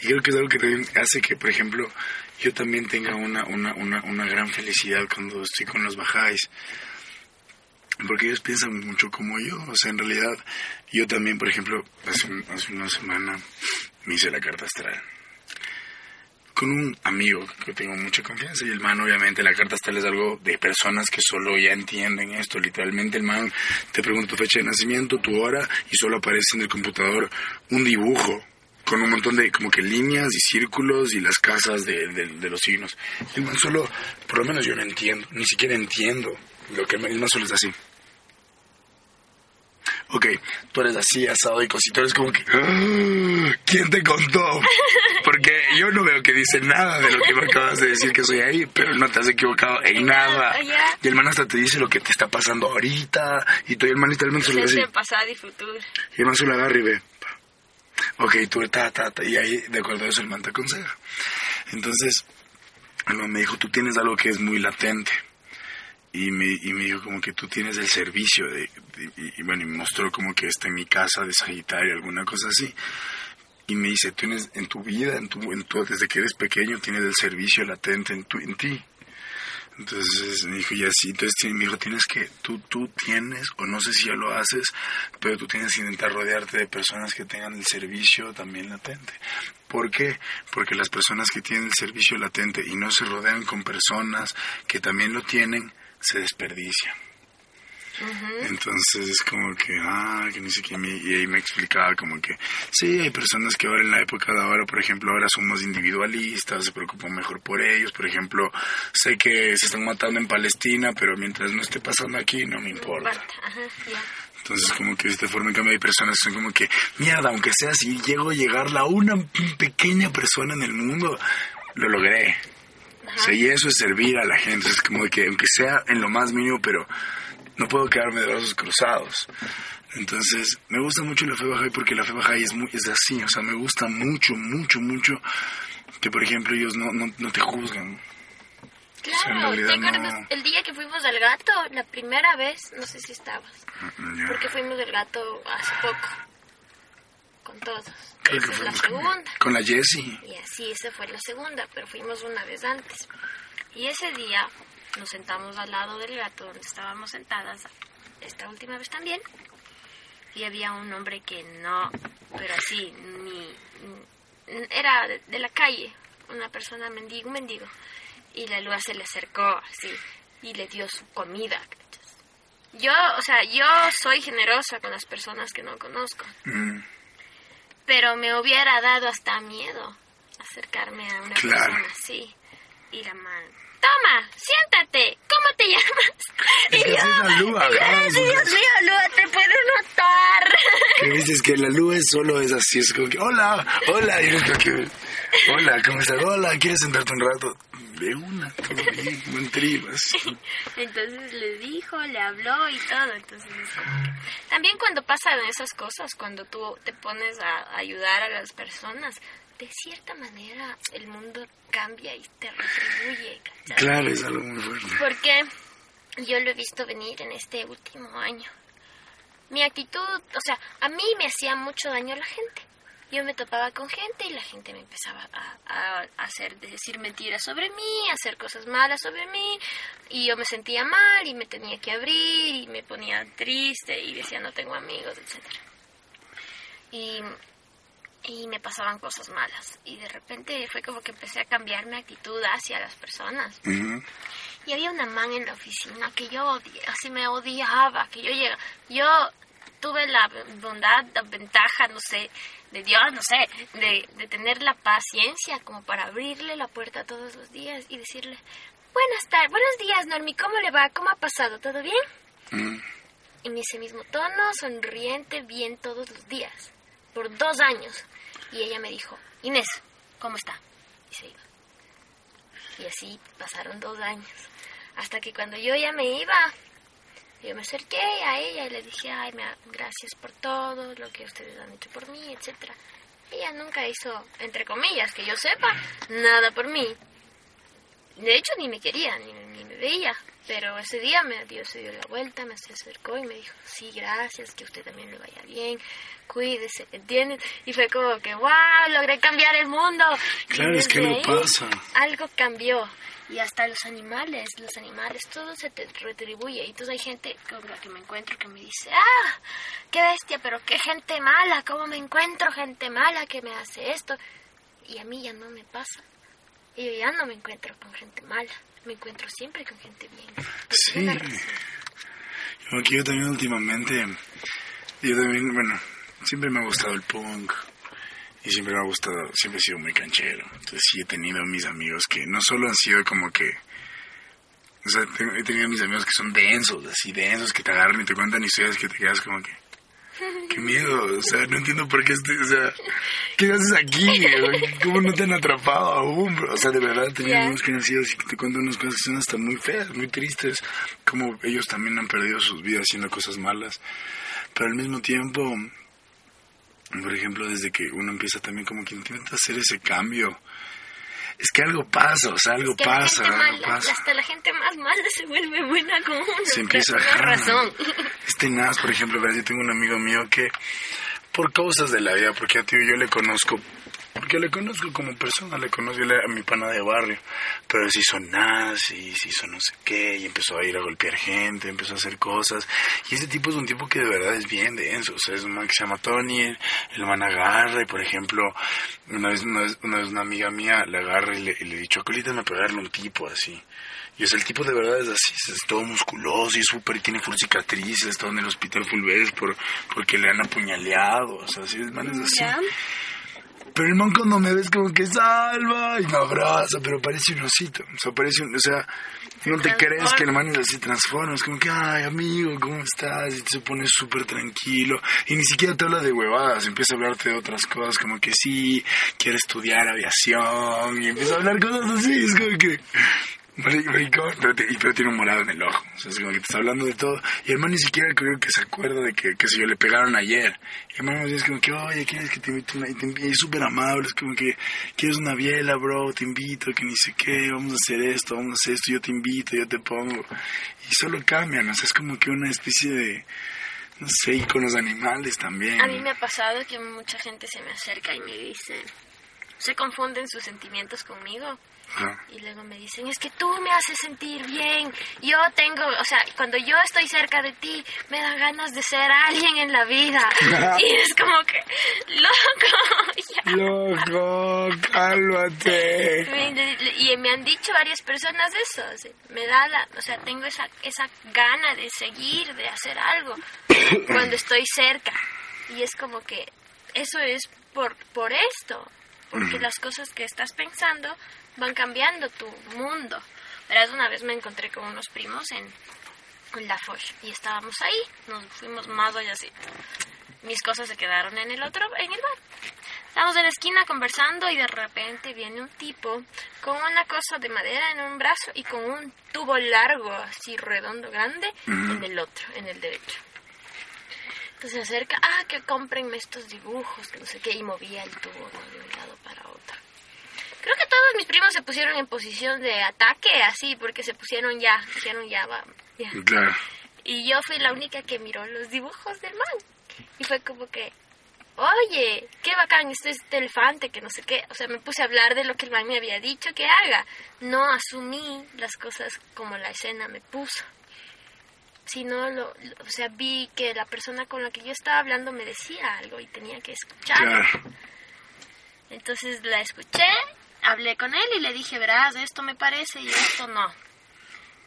y creo que es algo que también hace que, por ejemplo, yo también tenga una, una, una, una gran felicidad cuando estoy con los bajáis. Porque ellos piensan mucho como yo, o sea, en realidad, yo también, por ejemplo, hace, hace una semana me hice la carta astral con un amigo que tengo mucha confianza y el man obviamente la carta astral es algo de personas que solo ya entienden esto. Literalmente el man te pregunta tu fecha de nacimiento tu hora y solo aparece en el computador un dibujo con un montón de como que líneas y círculos y las casas de, de- de los signos. El man solo por lo menos yo no entiendo ni siquiera entiendo lo que el man, el man solo es así Ok, tú eres así, asado y cosito, eres como que... "Ah, ¿Quién te contó? [LAUGHS] Porque yo no veo que dice nada de lo que me acabas de decir que soy ahí, pero no te has equivocado en nada. Y el man hasta te dice lo que te está pasando ahorita, y tú y el man literalmente solo así. Presente, pasado y futuro. Y el man solo agarra y ve. Ok, tú, ta, ta, ta, y ahí, de acuerdo a eso, el man te aconseja. Entonces, el man me dijo, tú tienes algo que es muy latente. Y me, y me dijo como que tú tienes el servicio de, de- y, y bueno, y me mostró como que está en mi casa de Sagitario, alguna cosa así. Y me dice, tienes en tu vida, en tu, en tu- desde que eres pequeño, tienes el servicio latente en, tu, en ti. Entonces me dijo, y así, entonces me dijo, tienes que, tú, tú tienes, o no sé si ya lo haces, pero tú tienes que intentar rodearte de personas que tengan el servicio también latente. ¿Por qué? Porque las personas que tienen el servicio latente y no se rodean con personas que también lo tienen, se desperdician. Entonces es como que, ah, que ni siquiera y ahí me explicaba como que, sí, hay personas que ahora en la época de ahora, por ejemplo, ahora somos individualistas, se preocupan mejor por ellos, por ejemplo, sé que se están matando en Palestina, pero mientras no esté pasando aquí, no me importa. Ajá. Entonces como que de esta forma en cambio hay personas que son como que, mierda, aunque sea así, llego a llegar a una pequeña persona en el mundo, lo logré. O sea, y eso es servir a la gente. Es como que, aunque sea en lo más mínimo, pero no puedo quedarme de brazos cruzados. Entonces, me gusta mucho la fe baja porque la fe baja es, muy, es así. O sea, me gusta mucho, mucho, mucho que, por ejemplo, ellos no, no, no te juzgan. sea, en Claro, ¿te acuerdas no- el día que fuimos al gato? La primera vez, no sé si estabas, Ya. porque fuimos al gato hace poco, con todos. Creo Esa que es la segunda. con la Jessie. Y así, esa fue la segunda, pero fuimos una vez antes. Y ese día nos sentamos al lado del gato donde estábamos sentadas, esta última vez también, y había un hombre que no, pero así, ni, ni- era de, de la calle, una persona mendigo, un mendigo, y la lua se le acercó así y le dio su comida. Yo, o sea, yo soy generosa con las personas que no conozco, Mm, pero me hubiera dado hasta miedo acercarme a una Claro. persona así. Y la man, toma, siéntate, ¿cómo te llamas? Es y que yo, la lua, y yo, ajá, "Ay, o sea, Dios mío, Lua, te puedes notar. [LAUGHS] Que dices que la luz solo es así, es como que, hola, hola, y eres como que, hola, ¿cómo estás? Hola, ¿quieres sentarte un rato? De una, todo bien, buen trip, así. [LAUGHS] Entonces le dijo, le habló y todo. Entonces que- También cuando pasan esas cosas, cuando tú te pones a ayudar a las personas, de cierta manera el mundo cambia y te retribuye. ¿cachai? Claro, es algo muy fuerte. Porque yo lo he visto venir en este último año. Mi actitud, o sea, a mí me hacía mucho daño la gente. Yo me topaba con gente y la gente me empezaba a, a hacer, decir mentiras sobre mí, a hacer cosas malas sobre mí, y yo me sentía mal y me tenía que abrir y me ponía triste y decía no tengo amigos, etcétera. Y, y me pasaban cosas malas y de repente fue como que empecé a cambiar mi actitud hacia las personas. Y había una man en la oficina que yo así me odiaba, que yo llega, yo tuve la bondad, la ventaja, no sé, de Dios, no sé, de, de tener la paciencia como para abrirle la puerta todos los días y decirle, buenas tardes, buenos días, Normi, ¿cómo le va? ¿Cómo ha pasado? ¿Todo bien? Mm. En ese mismo tono, sonriente, bien todos los días, por dos años. Y ella me dijo, Inés, ¿cómo está? Y se iba. Y así pasaron dos años. Hasta que cuando yo ya me iba, yo me acerqué a ella y le dije, ay, me- gracias por todo, lo que ustedes han hecho por mí, etcétera. Ella nunca hizo, entre comillas, que yo sepa, nada por mí. De hecho, ni me quería, ni, ni me veía. Pero ese día me dio, se dio la vuelta, me se acercó y me dijo, sí, gracias, que usted también le vaya bien, cuídese, ¿entiendes? Y fue como que, wow, logré cambiar el mundo. Y Claro, es que ahí, pasa. Algo cambió. Y hasta los animales, los animales, todo se te retribuye. Y entonces hay gente con la que me encuentro que me dice, ah, qué bestia, pero qué gente mala, ¿cómo me encuentro gente mala que me hace esto? Y a mí ya no me pasa. Y yo ya no me encuentro con gente mala, me encuentro siempre con gente bien. Sí. que yo también últimamente, yo también, bueno, siempre me ha gustado el punk y siempre me ha gustado, siempre he sido muy canchero. Entonces sí he tenido mis amigos que no solo han sido como que, o sea, he tenido mis amigos que son densos, así densos, que te agarran y te cuentan historias que te quedas como que, qué miedo, o sea, no entiendo por qué, estoy, o sea, ¿qué haces aquí? ¿Cómo no te han atrapado aún? bro? O sea, de verdad he tenido Ya. amigos que han sido así que te cuentan unas cosas que son hasta muy feas, muy tristes, como ellos también han perdido sus vidas haciendo cosas malas, pero al mismo tiempo, por ejemplo, desde que uno empieza también como que intenta hacer ese cambio, es que algo pasa, o sea, algo Es que la pasa, algo mala, pasa. hasta la gente más mala se vuelve buena con uno. Se empieza razón. Es tenaz, por ejemplo, ¿verdad? yo tengo un amigo mío que, por causas de la vida, porque a ti yo le conozco, porque le conozco como persona, le conozco a mi pana de barrio, pero se hizo nazi, se hizo no sé qué, y empezó a ir a golpear gente, empezó a hacer cosas, y ese tipo es un tipo que de verdad es bien denso, o sea, es un man que se llama Tony, el, man agarra, y por ejemplo, una vez una, vez, una, vez una amiga mía le agarra y le, y le dicho, acolítame a pegarle un tipo así, y sea, el tipo de verdad es así, es todo musculoso y súper, tiene full cicatrices, está en el hospital full veces por, porque le han apuñaleado, o sea, sí, el man es así. Pero el man cuando me ves como que salva y me abraza, pero parece un osito, o sea, parece un, o sea, no te crees que el man es así, transforma, es como que, ay, amigo, ¿cómo estás? Y se pone súper tranquilo, y ni siquiera te habla de huevadas, empieza a hablarte de otras cosas, como que sí, quiere estudiar aviación, y empieza a hablar cosas así, es como que... Marico, maricón, pero, te- pero tiene un morado en el ojo. O sea, es como que te está hablando de todo. Y el man ni siquiera creo que se acuerda de que, que si yo le pegaron ayer. Y el man es como que, oye, ¿quieres que te invite una? Y, te, es súper amable, es como que, ¿quieres una biela, bro? Te invito, que ni sé qué, vamos a hacer esto, vamos a hacer esto, yo te invito, yo te pongo. Y solo cambian, o sea, es como que una especie de, no sé, y con los animales también. A mí me ha pasado que mucha gente se me acerca y me dice, se confunden sus sentimientos conmigo. Y luego me dicen, es que tú me haces sentir bien. Yo tengo, o sea, cuando yo estoy cerca de ti, me dan ganas de ser alguien en la vida. [LAUGHS] y es como que, loco, [LAUGHS] ya. Loco, cálmate. Y me han dicho varias personas eso. o sea, me da la, o sea, tengo esa, esa gana de seguir, de hacer algo [COUGHS] cuando estoy cerca. Y es como que eso es por, por esto. Porque las cosas que estás pensando van cambiando tu mundo. Verás, una vez me encontré con unos primos en, La Foch y estábamos ahí, nos fuimos más allá así. Mis cosas se quedaron en el otro, en el bar. Estábamos en la esquina conversando y de repente viene un tipo con una cosa de madera en un brazo y con un tubo largo, así redondo, grande, en el otro, en el derecho. Entonces se acerca, ah, que cómprenme estos dibujos, que no sé qué, y movía el tubo de un lado para otro. Creo que todos mis primos se pusieron en posición de ataque, así, porque se pusieron ya, dijeron ya, va, ya. Claro. Y yo fui la única que miró los dibujos del man. Y fue como que, oye, qué bacán, esto es este elefante, que no sé qué. O sea, me puse a hablar de lo que el man me había dicho que haga. No asumí las cosas como la escena me puso. Sino, lo, lo- o sea, vi que la persona con la que yo estaba hablando me decía algo y tenía que escucharlo. Claro. Entonces la escuché, hablé con él y le dije, verás, esto me parece y esto no.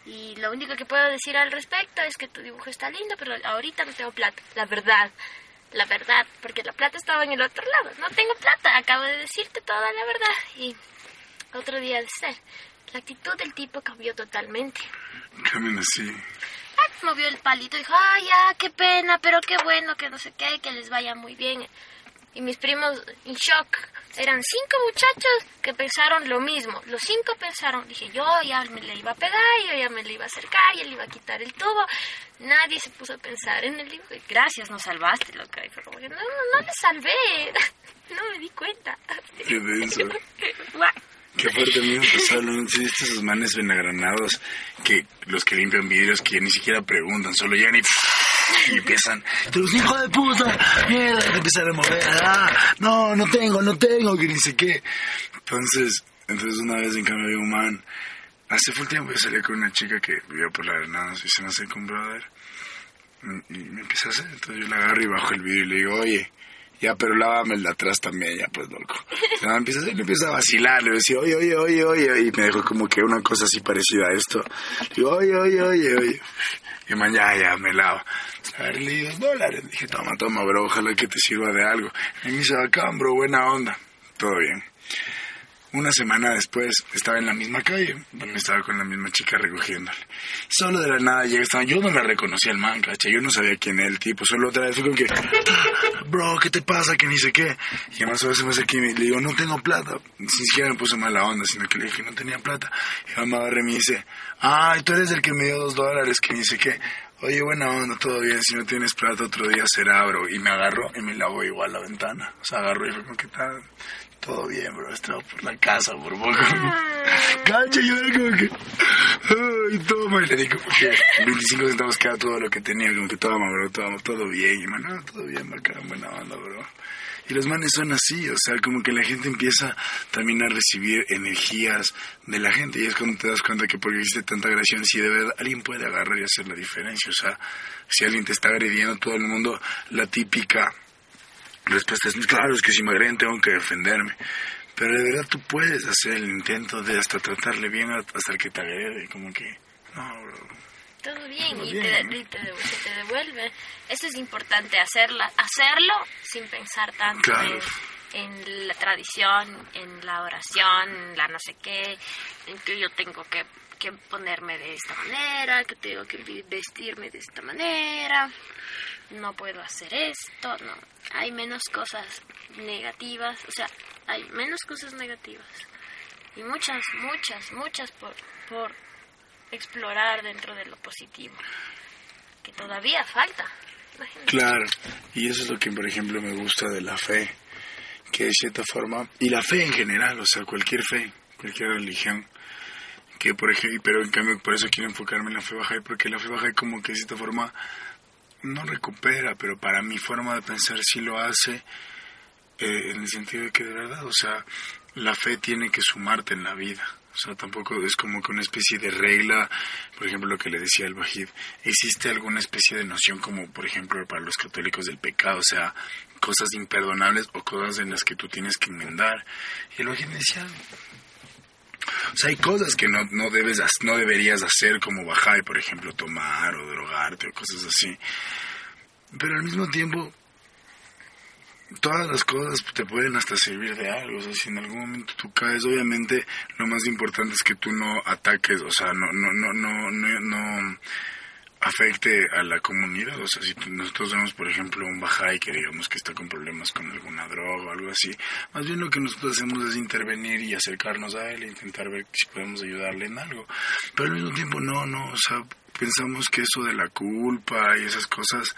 Y lo único que puedo decir al respecto es que tu dibujo está lindo, pero ahorita no tengo plata. La verdad, la verdad, porque la plata estaba en el otro lado. No tengo plata, acabo de decirte toda la verdad. Y otro día de ser. La actitud del tipo cambió totalmente. Camina así. Ah, movió el palito y dijo, ay, ya, qué pena, pero qué bueno, que no sé qué, que les vaya muy bien. Y mis primos en shock. Eran cinco muchachos que pensaron lo mismo. Los cinco pensaron, dije, yo ya me le iba a pegar, yo ya me le iba a acercar, ya le iba a quitar el tubo. Nadie se puso a pensar en el. Y gracias, nos salvaste, loca. Y fue como que, no, no, no le salvé. [LAUGHS] No me di cuenta. Qué denso. [LAUGHS] Qué fuerte a mí me pasó, ¿no? Sí, esos manes benagranados que los que limpian vidrios que ni siquiera preguntan, solo llegan y, y empiezan, "Tú eres un hijo de puta, mierda, te empiezan a mover, ah, no, no tengo, no tengo, que ni sé qué. Entonces, entonces una vez en cambio un man, hace full tiempo yo salía con una chica que vivía por la Granadas y se me hace con brother. Y y me empieza a hacer, entonces yo la agarro y bajo el vidrio y le digo, oye, ya, pero lávame el de atrás también, ya, pues, loco. Se me empieza, a- vacilar, le decía, oye, oye, oye, oye, y me dejó como que una cosa así parecida a esto. Digo, oye, oye, oye, oye. Y man, ya, ya, me lavo. A ver, le dos dólares. Dije, toma, toma, bro, ojalá que te sirva de algo. Y me dice, bacán, bro, buena onda. Todo bien. Una semana después estaba en la misma calle, donde estaba con la misma chica recogiéndole. Solo de la nada llega, estaba, yo no me reconocía al man, cacha, yo no sabía quién era el tipo, solo otra vez fue como que, bro, ¿qué te pasa? Que ni sé qué. Y además a veces me y me- le digo, no tengo plata. Ni siquiera me puso mala onda, sino que le dije no tenía plata. Y mamá agarra y me dice, ay, tú eres el que me dio dos dólares, que ni sé qué. Oye, buena onda, todo bien, si no tienes plata otro día será, bro. Y me agarró y me lavó igual la ventana. O sea, agarró y fue como que tal, todo bien, bro, estaba por la casa por poco. [LAUGHS] Cacha, yo era como que, ay, toma, y le di como que 25 centavos cada todo lo que tenía, como que toma, bro, toma, todo bien, y man, no, todo bien, bacán, buena onda, bro. Y los manes son así, o sea, como que la gente empieza también a recibir energías de la gente. Y es cuando te das cuenta que porque hiciste tanta agresión, si de verdad alguien puede agarrar y hacer la diferencia, o sea, si alguien te está agrediendo, todo el mundo, la típica respuesta es, claro, es que si me agreden tengo que defenderme. Pero de verdad tú puedes hacer el intento de hasta tratarle bien hasta que te agrede, como que, no, bro. Todo bien, Todo y, bien, te, ¿no? y te te devuelve. Eso es importante, hacerla, hacerlo sin pensar tanto Claro. en, en la tradición, en la oración, en la no sé qué, en que yo tengo que, que ponerme de esta manera, que tengo que vestirme de esta manera, no puedo hacer esto, no. Hay menos cosas negativas, o sea, hay menos cosas negativas. Y muchas, muchas, muchas por, por explorar dentro de lo positivo, que todavía falta. Claro, y eso es lo que, por ejemplo, me gusta de la fe, que de cierta forma, y la fe en general, o sea, cualquier fe, cualquier religión, que por ejemplo, pero en cambio por eso quiero enfocarme en la fe baja, porque la fe baja como que de cierta forma no recupera, pero para mi forma de pensar sí lo hace, eh, en el sentido de que de verdad, o sea, la fe tiene que sumarte en la vida. O sea, tampoco es como que una especie de regla, por ejemplo, lo que le decía el Bajid, existe alguna especie de noción como, por ejemplo, para los católicos del pecado, o sea, cosas imperdonables o cosas en las que tú tienes que enmendar. Y el Bajid decía, o sea, hay cosas que no, no, debes, no deberías hacer como bajar, por ejemplo, tomar o drogarte o cosas así. Pero al mismo tiempo, todas las cosas te pueden hasta servir de algo. O sea, si en algún momento tú caes, obviamente lo más importante es que tú no ataques, o sea, no, no, no, no, no, no afecte a la comunidad. O sea, si nosotros vemos, por ejemplo, un bajay que digamos que está con problemas con alguna droga o algo así, más bien lo que nosotros hacemos es intervenir y acercarnos a él e intentar ver si podemos ayudarle en algo. Pero al mismo tiempo no, no, o sea, pensamos que eso de la culpa y esas cosas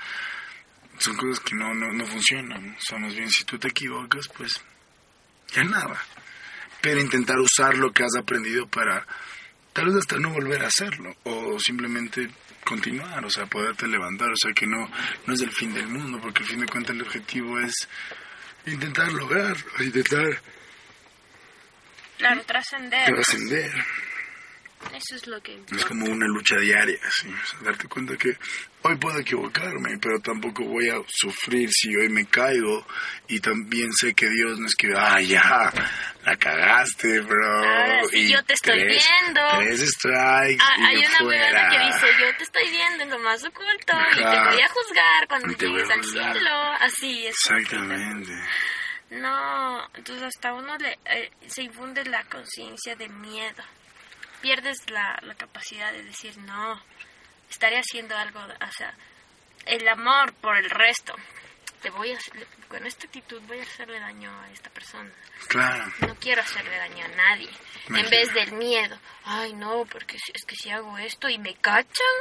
son cosas que no, no, no funcionan. O sea, más bien si tú te equivocas, pues ya nada. Pero intentar usar lo que has aprendido para tal vez hasta no volver a hacerlo o simplemente continuar, o sea, poderte levantar, o sea, que no, no es el fin del mundo, porque al fin de cuentas el objetivo es intentar lograr, intentar Claro, trascender. trascender. Eso es lo que... Es como una lucha diaria, ¿sí? O sea, darte cuenta que hoy puedo equivocarme, pero tampoco voy a sufrir si hoy me caigo. Y también sé que Dios no es que, ah, ya, la cagaste, bro. Ahora sí, y yo te estoy tres- viendo. Tres strikes Ah, y hay una huevona que dice, yo te estoy viendo en lo más oculto y te Ajá. voy a juzgar cuando te llegues al cielo. Así es. Exactamente. No, entonces hasta uno le, eh, se infunde la conciencia de miedo. Pierdes la, la capacidad de decir, no, estaré haciendo algo, o sea, el amor por el resto. Te voy a, con esta actitud voy a hacerle daño a esta persona. Claro. No quiero hacerle daño a nadie. En vez del miedo. Ay, no, porque si- es que si hago esto y me cachan,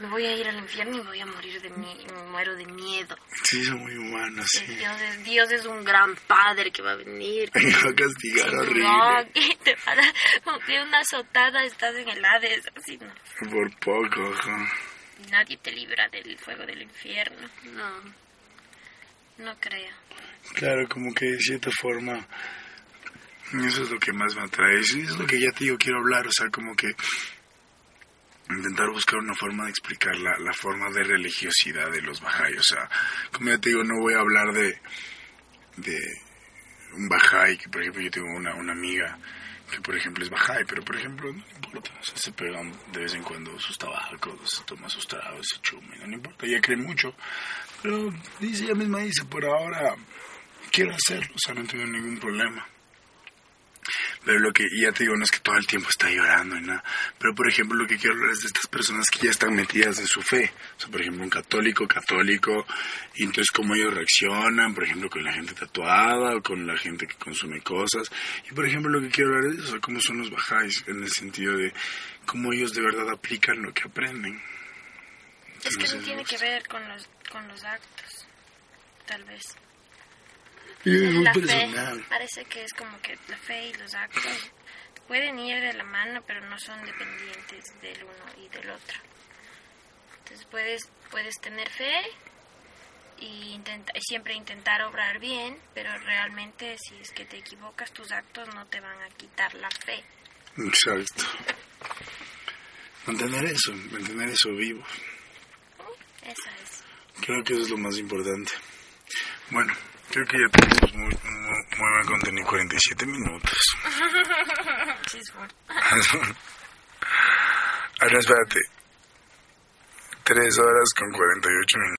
me voy a ir al infierno y voy a morir de me muero de miedo. Sí, son muy humanos, sí. Dios, es, Dios es un gran padre que va a venir. [LAUGHS] Me va a castigar horrible. No, que te va a dar como que una azotada, estás en el Hades, así no. Por poco, ajá. Nadie te libra del fuego del infierno. No, no creo. Claro, como que de cierta forma eso es lo que más me atrae. Eso es lo que ya te digo, quiero hablar, o sea, como que intentar buscar una forma de explicar la, la forma de religiosidad de los Bahá'í. O sea, como ya te digo, no voy a hablar de, de un Bahá'í, que por ejemplo yo tengo una, una amiga que por ejemplo es Bahá'í, pero por ejemplo no importa, o sea, se pegan de vez en cuando sus tabacos, se toma sus tragos, se chuma, no importa, ella cree mucho, pero dice, ella misma dice, por ahora quiero hacerlo, o sea, no tengo ningún problema. Pero lo que, y ya te digo, no es que todo el tiempo está llorando y nada. Pero, por ejemplo, lo que quiero hablar es de estas personas que ya están metidas en su fe. O sea, por ejemplo, un católico, católico, y entonces cómo ellos reaccionan, por ejemplo, con la gente tatuada o con la gente que consume cosas. Y, por ejemplo, lo que quiero hablar es eso, cómo son los bajáis, en el sentido de cómo ellos de verdad aplican lo que aprenden. Es que no Entonces, tiene que ver con los, con los actos, tal vez. Y es muy La fe, personal. parece que es como que la fe y los actos pueden ir de la mano, pero no son dependientes del uno y del otro. Entonces puedes, puedes tener fe y, intenta- siempre intentar obrar bien, pero realmente si es que te equivocas, tus actos no te van a quitar la fe. Exacto. Mantener eso, mantener eso vivo. Esa es. Creo que eso es lo más importante. Bueno, creo que ya tenemos muy, muy, muy buen contenido, 47 minutos. [LAUGHS] Sí, es [LAUGHS] bueno. Ahora espérate. 3 horas con 48 minutos.